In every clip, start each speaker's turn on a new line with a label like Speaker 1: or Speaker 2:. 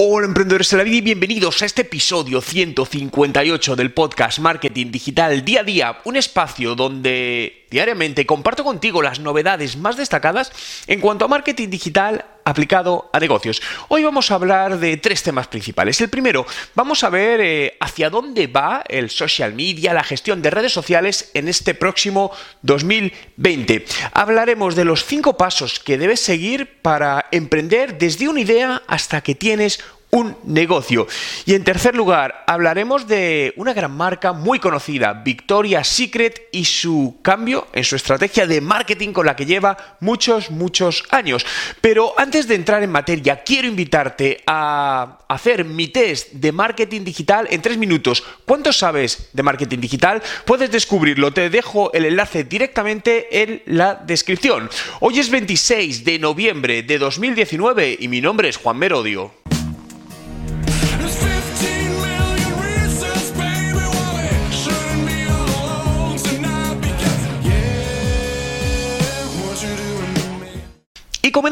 Speaker 1: Hola emprendedores de la vida y bienvenidos a este episodio 158 del podcast Marketing Digital Día a Día, un espacio donde diariamente comparto contigo las novedades más destacadas en cuanto a marketing digital aplicado a negocios. Hoy vamos a hablar de tres temas principales. El primero, vamos a ver eh, hacia dónde va el social media, la gestión de redes sociales en este próximo 2020. Hablaremos de los cinco pasos que debes seguir para emprender desde una idea hasta que tienes un negocio. Y en tercer lugar, hablaremos de una gran marca muy conocida, Victoria's Secret, y su cambio en su estrategia de marketing con la que lleva muchos, muchos años. Pero antes de entrar en materia, quiero invitarte a hacer mi test de marketing digital en tres minutos. ¿Cuánto sabes de marketing digital? Puedes descubrirlo. Te dejo el enlace directamente en la descripción. Hoy es 26 de noviembre de 2019 y mi nombre es Juan Merodio.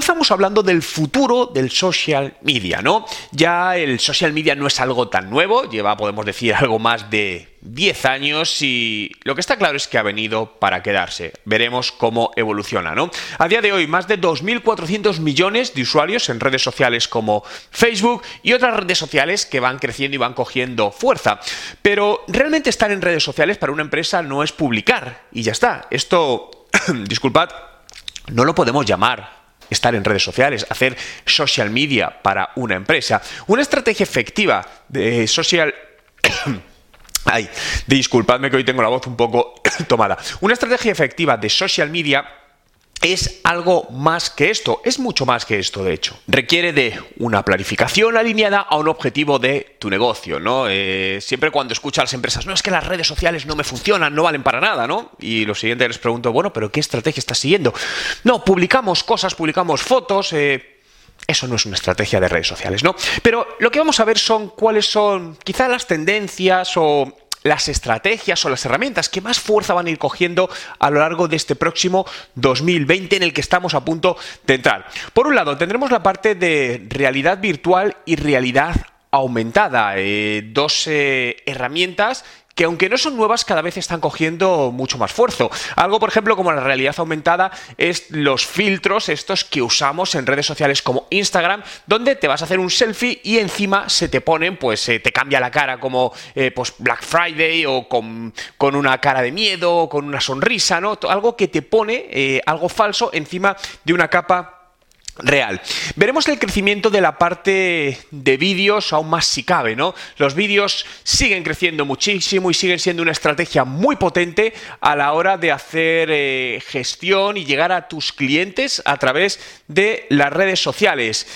Speaker 1: Comenzamos hablando del futuro del social media, ¿no? Ya el social media no es algo tan nuevo, lleva, podemos decir, algo más de 10 años y lo que está claro es que ha venido para quedarse. Veremos cómo evoluciona, ¿no? A día de hoy, más de 2.400 millones de usuarios en redes sociales como Facebook y otras redes sociales que van creciendo y van cogiendo fuerza. Pero realmente estar en redes sociales para una empresa no es publicar y ya está. Esto, disculpad, no lo podemos llamar estar en redes sociales, hacer social media para una empresa. Una estrategia efectiva de social... Ay, disculpadme que hoy tengo la voz un poco tomada. Una estrategia efectiva de social media es algo más que esto, es mucho más que esto, de hecho. Requiere de una planificación alineada a un objetivo de tu negocio, ¿no? Eh, siempre cuando escucho a las empresas, no, es que las redes sociales no me funcionan, no valen para nada, ¿no? Y lo siguiente les pregunto, bueno, pero ¿qué estrategia estás siguiendo? No, publicamos cosas, publicamos fotos, eh, eso no es una estrategia de redes sociales, ¿no? Pero lo que vamos a ver son cuáles son quizá las tendencias o las estrategias o las herramientas que más fuerza van a ir cogiendo a lo largo de este próximo 2020 en el que estamos a punto de entrar. Por un lado, tendremos la parte de realidad virtual y realidad aumentada, eh, dos eh, herramientas que aunque no son nuevas, cada vez están cogiendo mucho más fuerza. Algo, por ejemplo, como la realidad aumentada, es los filtros estos que usamos en redes sociales como Instagram, donde te vas a hacer un selfie y encima se te ponen, pues eh, te cambia la cara como eh, pues Black Friday o con, con una cara de miedo o con una sonrisa, ¿no? Algo que te pone eh, algo falso encima de una capa real. Veremos el crecimiento de la parte de vídeos aún más si cabe, ¿no? Los vídeos siguen creciendo muchísimo y siguen siendo una estrategia muy potente a la hora de hacer eh, gestión y llegar a tus clientes a través de las redes sociales.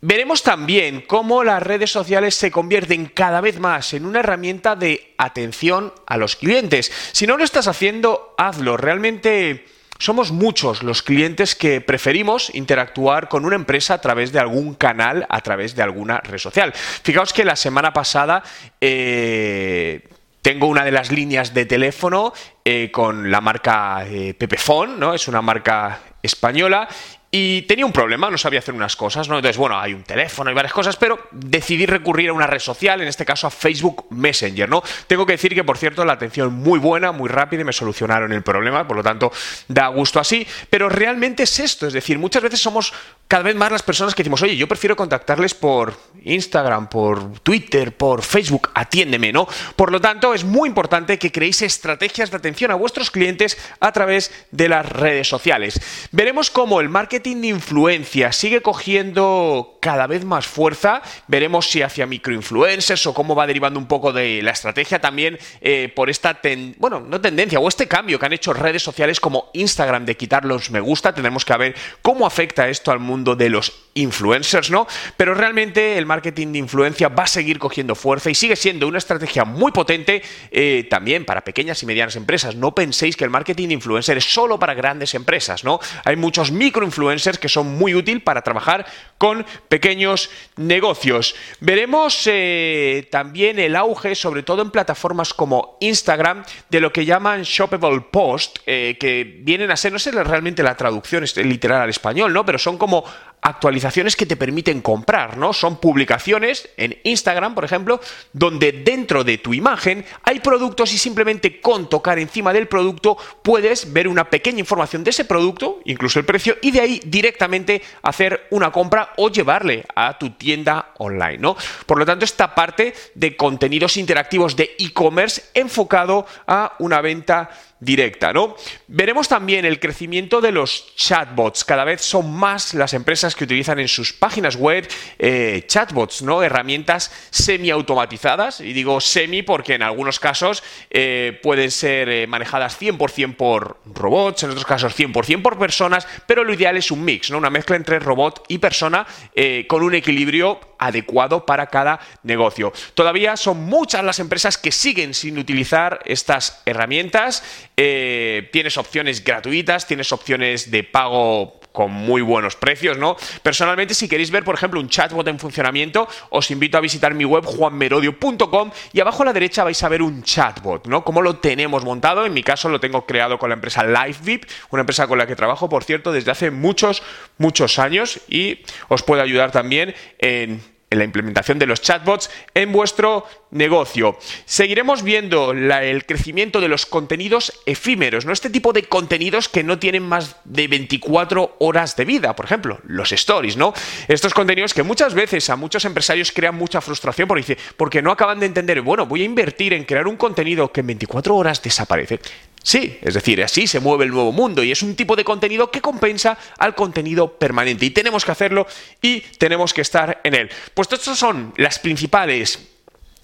Speaker 1: Veremos también cómo las redes sociales se convierten cada vez más en una herramienta de atención a los clientes. Si no lo estás haciendo, hazlo. Realmente somos muchos los clientes que preferimos interactuar con una empresa a través de algún canal, a través de alguna red social. Fijaos que la semana pasada eh, tengo una de las líneas de teléfono eh, con la marca eh, Pepefone, ¿no? Es una marca española y tenía un problema, no sabía hacer unas cosas, ¿no? Entonces, bueno, hay un teléfono y varias cosas, pero decidí recurrir a una red social, en este caso a Facebook Messenger, ¿no? Tengo que decir que, por cierto, la atención muy buena, muy rápida y me solucionaron el problema, por lo tanto, da gusto así, pero realmente es esto, es decir, muchas veces somos cada vez más las personas que decimos, oye, yo prefiero contactarles por Instagram, por Twitter, por Facebook, atiéndeme, ¿no? Por lo tanto, es muy importante que creéis estrategias de atención a vuestros clientes a través de las redes sociales. Veremos cómo el marketing de influencia sigue cogiendo cada vez más fuerza. Veremos si hacia microinfluencers o cómo va derivando un poco de la estrategia también eh, por esta, bueno, no tendencia, o este cambio que han hecho redes sociales como Instagram de quitar los me gusta. Tendremos que ver cómo afecta esto al mundo de los influencers, ¿no? Pero realmente el marketing de influencia va a seguir cogiendo fuerza y sigue siendo una estrategia muy potente eh, también para pequeñas y medianas empresas. No penséis que el marketing de influencer es solo para grandes empresas, ¿no? Hay muchos microinfluencers que son muy útil para trabajar con pequeños negocios. Veremos eh, también el auge, sobre todo en plataformas como Instagram, de lo que llaman shoppable post, eh, que vienen a ser, no sé realmente la traducción literal al español, ¿no? Pero son como actualizaciones que te permiten comprar, ¿no? Son publicaciones en Instagram, por ejemplo, donde dentro de tu imagen hay productos y simplemente con tocar encima del producto puedes ver una pequeña información de ese producto, incluso el precio, y de ahí directamente hacer una compra o llevarle a tu tienda online, ¿no? Por lo tanto, esta parte de contenidos interactivos de e-commerce enfocado a una venta directa, ¿no? Veremos también el crecimiento de los chatbots. Cada vez son más las empresas que utilizan en sus páginas web eh, chatbots, ¿no? Herramientas semiautomatizadas. Y digo semi porque en algunos casos eh, pueden ser eh, manejadas 100% por robots, en otros casos 100% por personas, pero lo ideal es un mix, ¿no? Una mezcla entre robot y persona eh, con un equilibrio adecuado para cada negocio. Todavía son muchas las empresas que siguen sin utilizar estas herramientas. Eh, tienes opciones gratuitas, tienes opciones de pago con muy buenos precios, ¿no? Personalmente, si queréis ver, por ejemplo, un chatbot en funcionamiento, os invito a visitar mi web juanmerodio.com y abajo a la derecha vais a ver un chatbot, ¿no? Cómo lo tenemos montado. En mi caso lo tengo creado con la empresa LiveVip, una empresa con la que trabajo, por cierto, desde hace muchos, muchos años y os puede ayudar también en en la implementación de los chatbots en vuestro negocio. Seguiremos viendo el crecimiento de los contenidos efímeros, ¿no? Este tipo de contenidos que no tienen más de 24 horas de vida, por ejemplo, los stories, ¿no? Estos contenidos que muchas veces a muchos empresarios crean mucha frustración porque, porque no acaban de entender, bueno, voy a invertir en crear un contenido que en 24 horas desaparece. Sí, es decir, así se mueve el nuevo mundo y es un tipo de contenido que compensa al contenido permanente y tenemos que hacerlo y tenemos que estar en él. Pues estas son las principales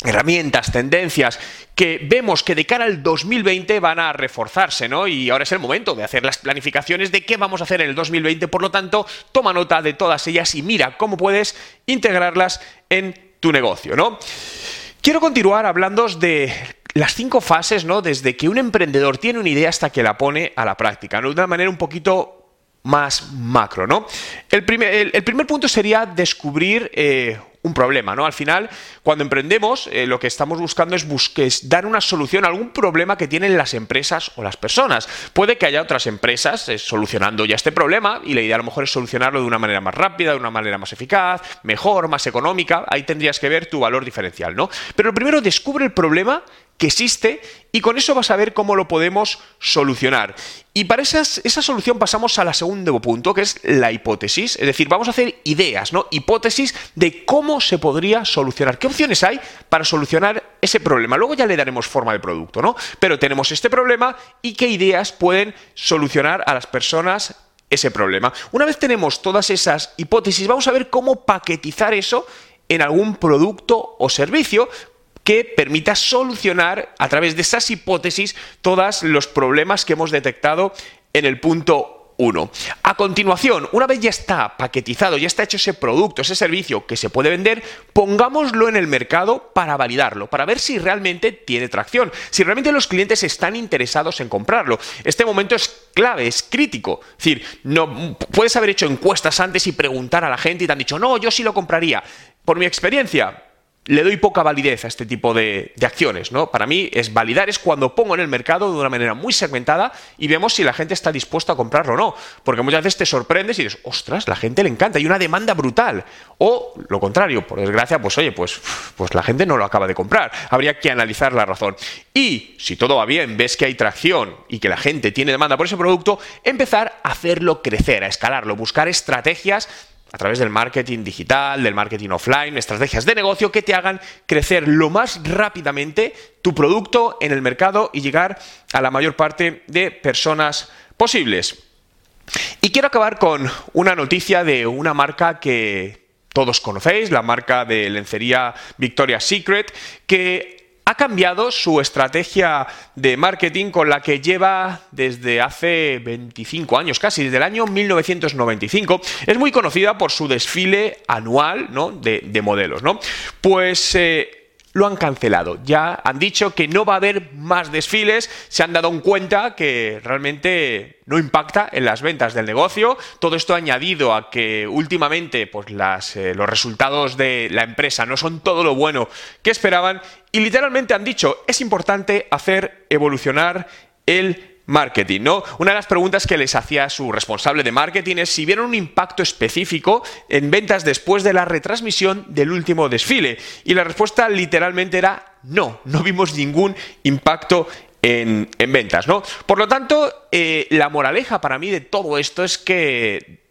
Speaker 1: herramientas, tendencias que vemos que de cara al 2020 van a reforzarse, ¿no? Y ahora es el momento de hacer las planificaciones de qué vamos a hacer en el 2020, por lo tanto, toma nota de todas ellas y mira cómo puedes integrarlas en tu negocio, ¿no? Quiero continuar hablando de las cinco fases, ¿no? Desde que un emprendedor tiene una idea hasta que la pone a la práctica, ¿no? De una manera un poquito más macro, ¿no? El primer, el- primer punto sería descubrir eh, un problema, ¿no? Al final, cuando emprendemos, eh, lo que estamos buscando es, bus- es dar una solución a algún problema que tienen las empresas o las personas. Puede que haya otras empresas eh, solucionando ya este problema y la idea a lo mejor es solucionarlo de una manera más rápida, de una manera más eficaz, mejor, más económica. Ahí tendrías que ver tu valor diferencial, ¿no? Pero primero, descubre el problema que existe y con eso vas a ver cómo lo podemos solucionar. Y para esa solución pasamos al segundo punto, que es la hipótesis. Es decir, vamos a hacer ideas, ¿no? Hipótesis de cómo se podría solucionar. ¿Qué opciones hay para solucionar ese problema? Luego ya le daremos forma de producto, ¿no? Pero tenemos este problema y qué ideas pueden solucionar a las personas ese problema. Una vez tenemos todas esas hipótesis, vamos a ver cómo paquetizar eso en algún producto o servicio que permita solucionar a través de esas hipótesis todos los problemas que hemos detectado en el punto 1. A continuación, una vez ya está paquetizado, ya está hecho ese producto, ese servicio que se puede vender, pongámoslo en el mercado para validarlo, para ver si realmente tiene tracción, si realmente los clientes están interesados en comprarlo. Este momento es clave, es crítico. Es decir, no puedes haber hecho encuestas antes y preguntar a la gente y te han dicho, "No, yo sí lo compraría." Por mi experiencia, le doy poca validez a este tipo de, acciones, ¿no? Para mí es validar es cuando pongo en el mercado de una manera muy segmentada y vemos si la gente está dispuesta a comprarlo o no. Porque muchas veces te sorprendes y dices, ostras, la gente le encanta, hay una demanda brutal. O lo contrario, por desgracia, pues oye, pues, pues la gente no lo acaba de comprar. Habría que analizar la razón. Y si todo va bien, ves que hay tracción y que la gente tiene demanda por ese producto, empezar a hacerlo crecer, a escalarlo, buscar estrategias a través del marketing digital, del marketing offline, estrategias de negocio que te hagan crecer lo más rápidamente tu producto en el mercado y llegar a la mayor parte de personas posibles. Y quiero acabar con una noticia de una marca que todos conocéis, la marca de lencería Victoria's Secret, que ha cambiado su estrategia de marketing con la que lleva desde hace 25 años, casi desde el año 1995. Es muy conocida por su desfile anual ¿no? de, de, modelos. ¿no? Pues eh, lo han cancelado. Ya han dicho que no va a haber más desfiles, se han dado cuenta que realmente no impacta en las ventas del negocio. Todo esto añadido a que últimamente pues, eh, los resultados de la empresa no son todo lo bueno que esperaban y literalmente han dicho es importante hacer evolucionar el marketing, ¿no? Una de las preguntas que les hacía su responsable de marketing es si vieron un impacto específico en ventas después de la retransmisión del último desfile. Y la respuesta literalmente era no, no vimos ningún impacto en, en ventas, ¿no? Por lo tanto, eh, la moraleja para mí de todo esto es que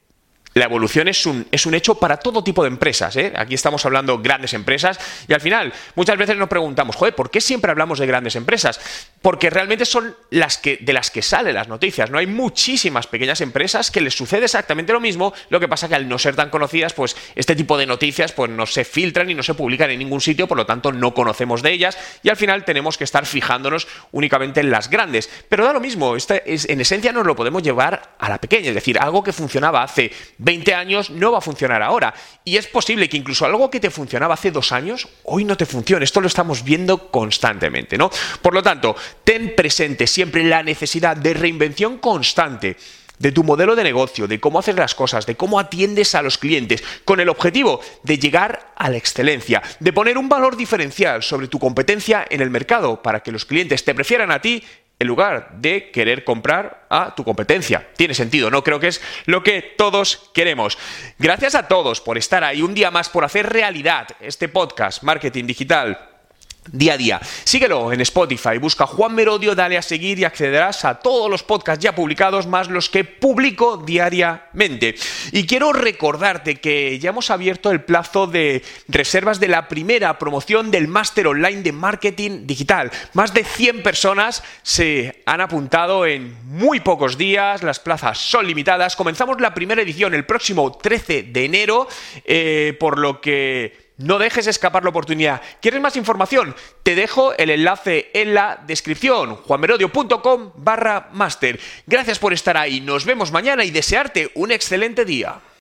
Speaker 1: la evolución es un, es un, hecho para todo tipo de empresas. ¿eh? Aquí estamos hablando de grandes empresas y al final muchas veces nos preguntamos, joder, ¿por qué siempre hablamos de grandes empresas? Porque realmente son las que, de las que salen las noticias. No hay muchísimas pequeñas empresas que les sucede exactamente lo mismo. Lo que pasa que al no ser tan conocidas, pues este tipo de noticias pues, no se filtran y no se publican en ningún sitio, por lo tanto no conocemos de ellas y al final tenemos que estar fijándonos únicamente en las grandes. Pero da lo mismo, en esencia nos lo podemos llevar a la pequeña, es decir, algo que funcionaba hace 20 años no va a funcionar ahora. Y es posible que incluso algo que te funcionaba hace dos años, hoy no te funcione. Esto lo estamos viendo constantemente, ¿no? Por lo tanto, ten presente siempre la necesidad de reinvención constante de tu modelo de negocio, de cómo haces las cosas, de cómo atiendes a los clientes, con el objetivo de llegar a la excelencia, de poner un valor diferencial sobre tu competencia en el mercado para que los clientes te prefieran a ti en lugar de querer comprar a tu competencia. Tiene sentido, ¿no? Creo que es lo que todos queremos. Gracias a todos por estar ahí un día más, por hacer realidad este podcast Marketing Digital día a día. Síguelo en Spotify, busca Juan Merodio, dale a seguir y accederás a todos los podcasts ya publicados, más los que publico diariamente. Y quiero recordarte que ya hemos abierto el plazo de reservas de la primera promoción del máster online de marketing digital. Más de 100 personas se han apuntado en muy pocos días, las plazas son limitadas. Comenzamos la primera edición el próximo 13 de enero, eh, por lo que no dejes escapar la oportunidad. ¿Quieres más información? Te dejo el enlace en la descripción, juanmerodio.com barra master. Gracias por estar ahí, nos vemos mañana y desearte un excelente día.